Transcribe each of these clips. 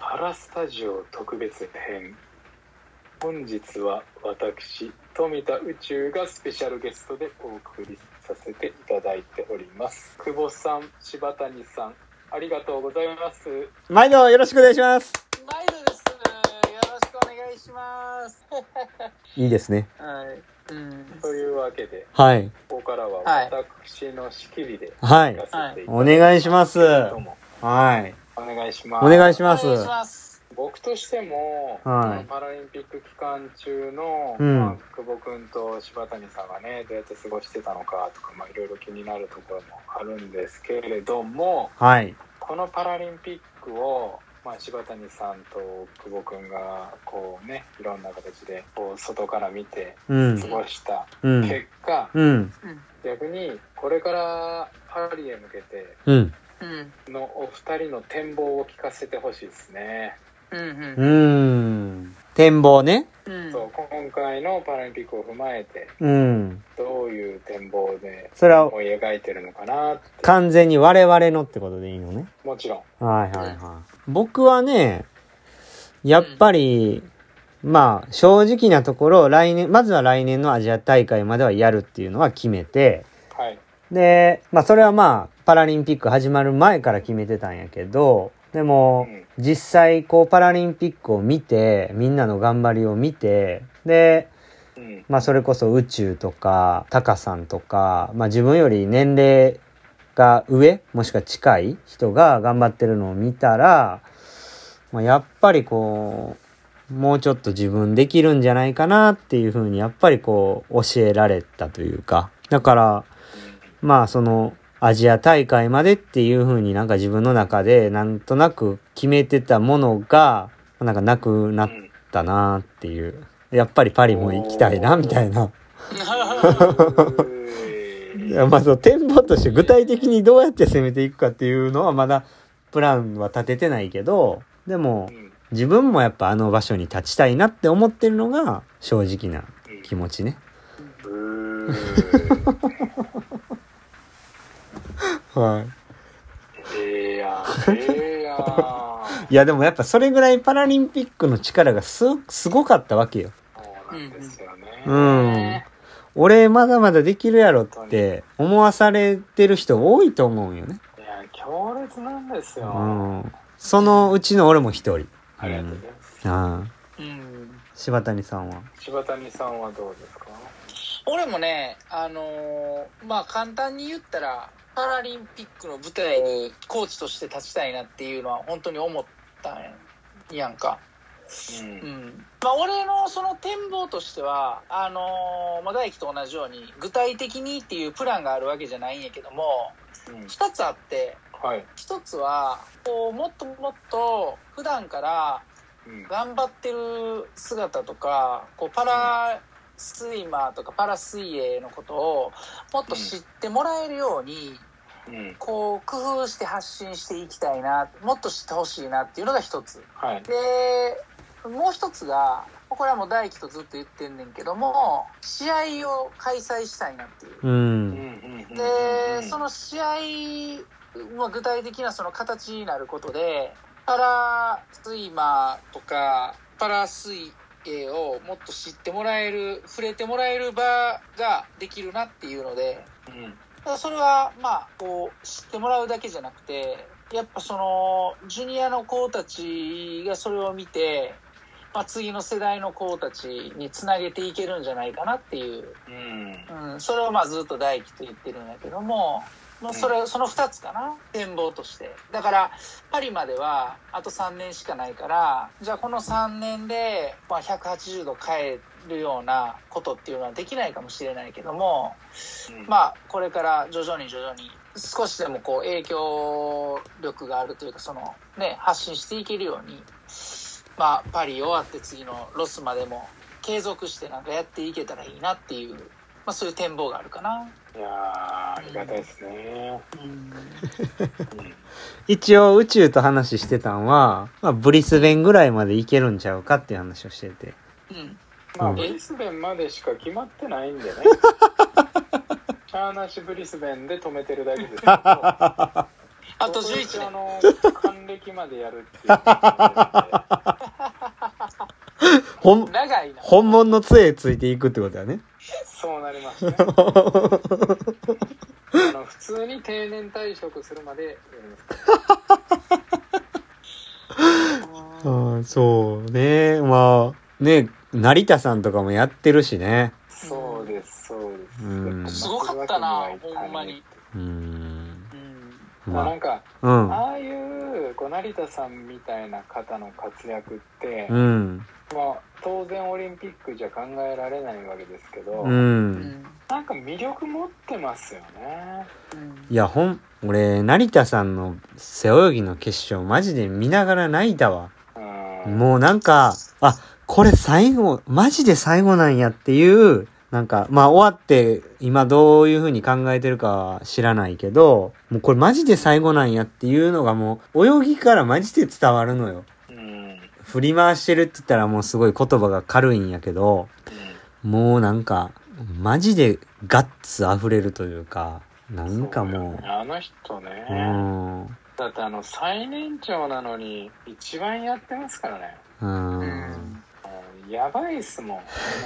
パラスタジオ特別編本日は私富田宇宙がスペシャルゲストでお送りさせていただいております久保さん柴谷さんありがとうございます毎度よろしくお願いします。毎度です。よろしくお願いします。いいですね。はい。うん。というわけではい。ここからははい私の仕切りではい行。かせていただお願いします。どうもはい。お願いしますお願いします。僕としても、はいこのパラリンピック期間中の、うんまあ、久保君と柴谷さんがねどうやって過ごしてたのかとか、まあ、いろいろ気になるところもあるんですけれどもはい。このパラリンピックを、まあ、柴谷さんと久保君がこうねいろんな形でこう外から見てうん過。ごしたうん。結果、うん。逆にこれからパリへ向けてうん。うん。のお二人の展望を聞かせてほしいですね。うん。うーん。展望ね。うん。そう今回のパラリンピックを踏まえてうん。どういう展望でそれは思い描いてるのかな完全に我々のってことでいいのね。もちろんはいはいはい。僕はね、やっぱり、まあ、正直なところ、来年、まずは来年のアジア大会まではやるっていうのは決めて、はいで、まあ、それはまあ、パラリンピック始まる前から決めてたんやけど、でも、うん。実際、こう、パラリンピックを見て、みんなの頑張りを見て、で、うん。まあ、それこそ宇宙とか、タカさんとか、まあ、自分より年齢が上、もしくは近い人が頑張ってるのを見たら、まあ、やっぱりこう、もうちょっと自分できるんじゃないかなっていうふうに、やっぱりこう、教えられたというか、だから、まあそのアジア大会までっていう風になんか自分の中でなんとなく決めてたものがなんかなくなったなっていう。やっぱりパリも行きたいなみたいな。いやまあそう展望として具体的にどうやって攻めていくかっていうのはまだプランは立ててないけど、でもうん自分もやっぱあの場所に立ちたいなって思ってるのが正直な気持ちね。はい。ええやんええやん いやでもやっぱそれぐらいパラリンピックの力がす、すごかったわけよ。そうなんですよね、うん。俺まだまだできるやろって思わされてる人多いと思うよね。いや強烈なんですよ、うん。そのうちの俺も一人。ありがとうございます、ああ。うん。柴谷さんは？柴谷さんはどうですか？俺もね、あのーまあ簡単に言ったら、パラリンピックの舞台にコーチとして立ちたいなっていうのは本当に思ったんやんか。うんうん。まあ俺のその展望としては、あのーまあ大輝と同じように具体的にっていうプランがあるわけじゃないんやけども、うん二つあって、はい、一つは、こう、もっともっと普段からうん頑張ってる姿とか、こう、パラスイマーとかパラ水泳のことをもっと知ってもらえるように、うんこう、工夫して発信していきたいな、もっと知ってほしいなっていうのが一つ。はいで、もう一つが、これはもう大輝とずっと言ってんねんけども、試合を開催したいなっていう。う。うんんで、その試合、まあ、具体的なその形になることで、パラスイマーとか、パラ水泳をもっと知ってもらえる、触れてもらえる場ができるなっていうので、うんそれは、まあ、こう、知ってもらうだけじゃなくて、やっぱその、ジュニアの子たちがそれを見て、まあ、次の世代の子たちにつなげていけるんじゃないかなっていう。うん。うん、それをまあずっと大輝と言ってるんやけども、もうそれ、その2つかな。展望として。だから、パリまではあと3年しかないから、じゃあこの3年で、まあ、180度変えるようなことっていうのはできないかもしれないけども、まあ、これから徐々に徐々に少しでもこう影響力があるというか、そのね、発信していけるように、まあ、パリ終わって次のロスまでも継続してなんかやっていけたらいいなっていう、まあそういう展望があるかな。いやーありがたいですね、うん。一応宇宙と話してたんは、まあ、ブリスベンぐらいまで行けるんちゃうかっていう話をしてて。うん。うんまあブリスベンまでしか決まってないんでね チャーナシブリスベンで止めてるだけですけど あと11あ年。の還暦きまでやるっていうのがほん、長いな。本物の杖ついていくってことだね。りますねあの普通に定年退職するまでうん、そうね。まあ、ね、成田さんとかもやってるしね。そうですそうです、うんすごかったな、ほんまに。うん。うん。まあ、なまんかあ、うん。ああいうこう成田さんみたいな方の活躍って、うん。まあ、当然オリンピックじゃ考えられないわけですけど、う。うんん。なんか魅力持ってますよねいや、ほん、俺、成田さんの背泳ぎの決勝、マジで見ながら泣いたわ。うんもうなんか、あ、これ最後、マジで最後なんやっていう、なんか、まあ終わって、今どういう風に考えてるかは知らないけど、もうこれマジで最後なんやっていうのがもう、泳ぎからマジで伝わるのよ。うん。振り回してるって言ったらもうすごい言葉が軽いんやけど、もうなんか、マジでガッツ溢れるというか、なんかもあの人ね、う、うん、だってあの最年長なのに一番やってますからね。うん、うんやばいっすもん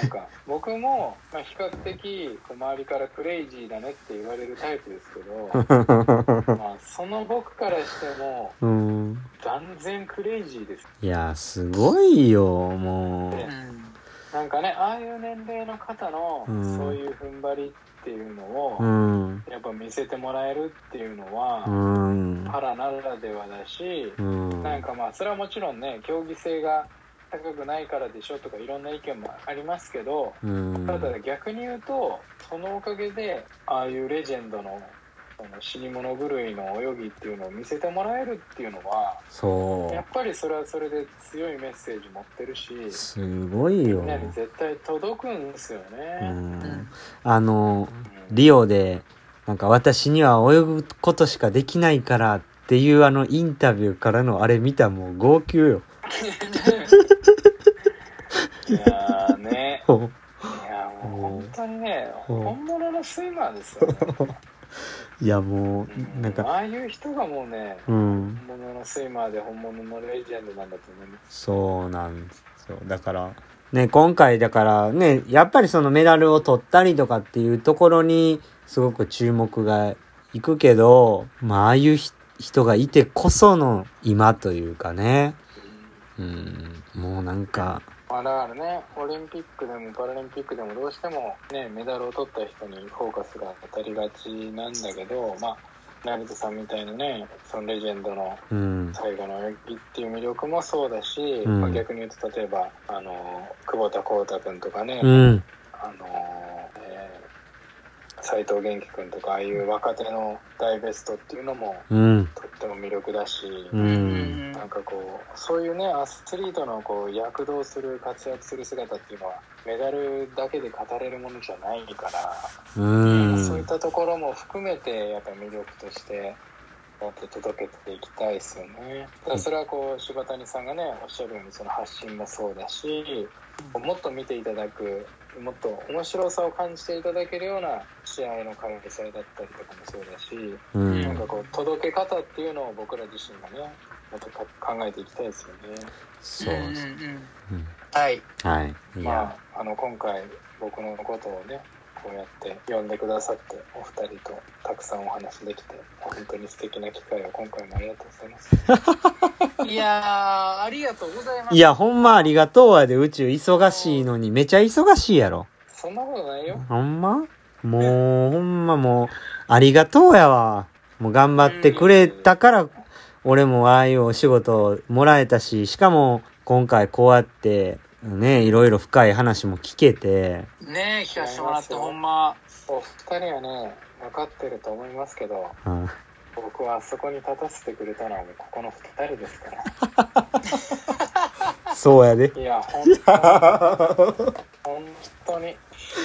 なんか 僕も、まあ、比較的こう周りからクレイジーだねって言われるタイプですけど まあその僕からしてもうん。断然クレイジーですいや、すごいよ、もねなんかねああいう年齢の方のうんそういう踏ん張りっていうのを、う。うん。やっぱ見せてもらえるっていうのは、うん。パラならではだし、うん。なんかまあそれはもちろんね競技性が高くないからでしょとかいろんな意見もありますけど、うん。ただ逆に言うとそのおかげでああいうレジェンドのその死に物狂いの泳ぎっていうのを見せてもらえるっていうのはそやっぱりそれはそれで強いメッセージ持ってるしう。すごいよみん。なに絶対届くんですようね。ん。あの、うんリオで、なんか私には泳ぐことしかできないからっていうあのインタビューからのあれ見たらもう号泣よ。いやーねいやもう本当にねうん本物のスイマーですよね。いやもうう、なんか、ああいう人がもうねうん。本物のスイマーで本物のレジェンドなんだと思います。そうなんですよ。だから、ね、今回だからね、やっぱりそのメダルを取ったりとかっていうところにすごく注目がいくけど、まあ、ああいうひ人がいてこその今というかね。うん、もうなんか、まあ、だからねオリンピックでもパラリンピックでもどうしても、ね、メダルを取った人にフォーカスが当たりがちなんだけど、まあ、成田さんみたいなねそのレジェンドのうん、最後の泳ぎっていう魅力もそうだし、うん。まあ、逆に言うと例えばあの久保田浩太君とかね、うん、あのえー斉藤元気君とかああいう若手の大ベストっていうのもうん、とっても魅力だし、うん、なんかこうそういうねアスリートのこう躍動する活躍する姿っていうのはメダルだけで語れるものじゃないから、うん、そういったところも含めてやっぱ魅力としてやって届けていきたいですよね。ただそれはこう柴谷さんがねおっしゃるようにその発信もそうだしもっと見ていただくもっと面白さを感じていただけるような試合の開催だったりとかもそうだし。うん、なんかこう届け方っていうのを僕ら自身がねもっとか考えていきたいですよね。そううんです。うんうんうんはい。はい。いや、まああの今回僕のことをねこうやって呼んでくださってお二人とたくさんお話できて本当に素敵な機会を今回もありがとうございます。いやー、ありがとうございます。いや、ほんまありがとうやで、宇宙忙しいのに、めちゃ忙しいやろ。そんなことないよ。ほんま？もう、ほんまもう、ありがとうやわ。もう頑張ってくれたから、俺もああいうお仕事もらえたし、しかも今回こうやって、ね、いろいろ深い話も聞けて、ねえ、聞かせてもらってほんま。お二人はね分かってると思いますけどうん僕はあそこに立たせてくれたのはもうここの二人ですから。そうやで。いや本当に 本当に。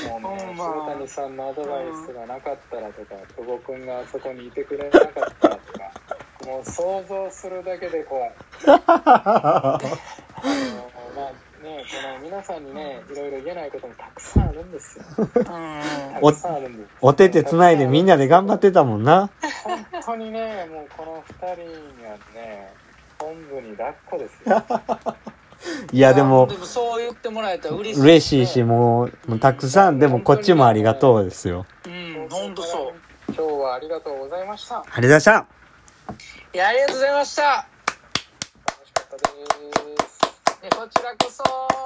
もうね、ほんま柴谷さんのアドバイスがなかったらとか、久保君があそこにいてくれなかったらとか、もう想像するだけで怖い。あのまあねこの皆さんにねいろいろ言えないこともたくさんあるんですよ。おたくさんあるんです。お手手つないでみんなで頑張ってたもんな。本当にねもうこの二人にはね本部に抱っこですよ。いやでもでもそう言ってもらえたら嬉しい、ね、嬉しいしもうたくさんでもこっちもありがとうですよ。うん本当そう。今日はありがとうございました。ありがとうございました。いや、ありがとうございました。楽しかったです。こちらこそ。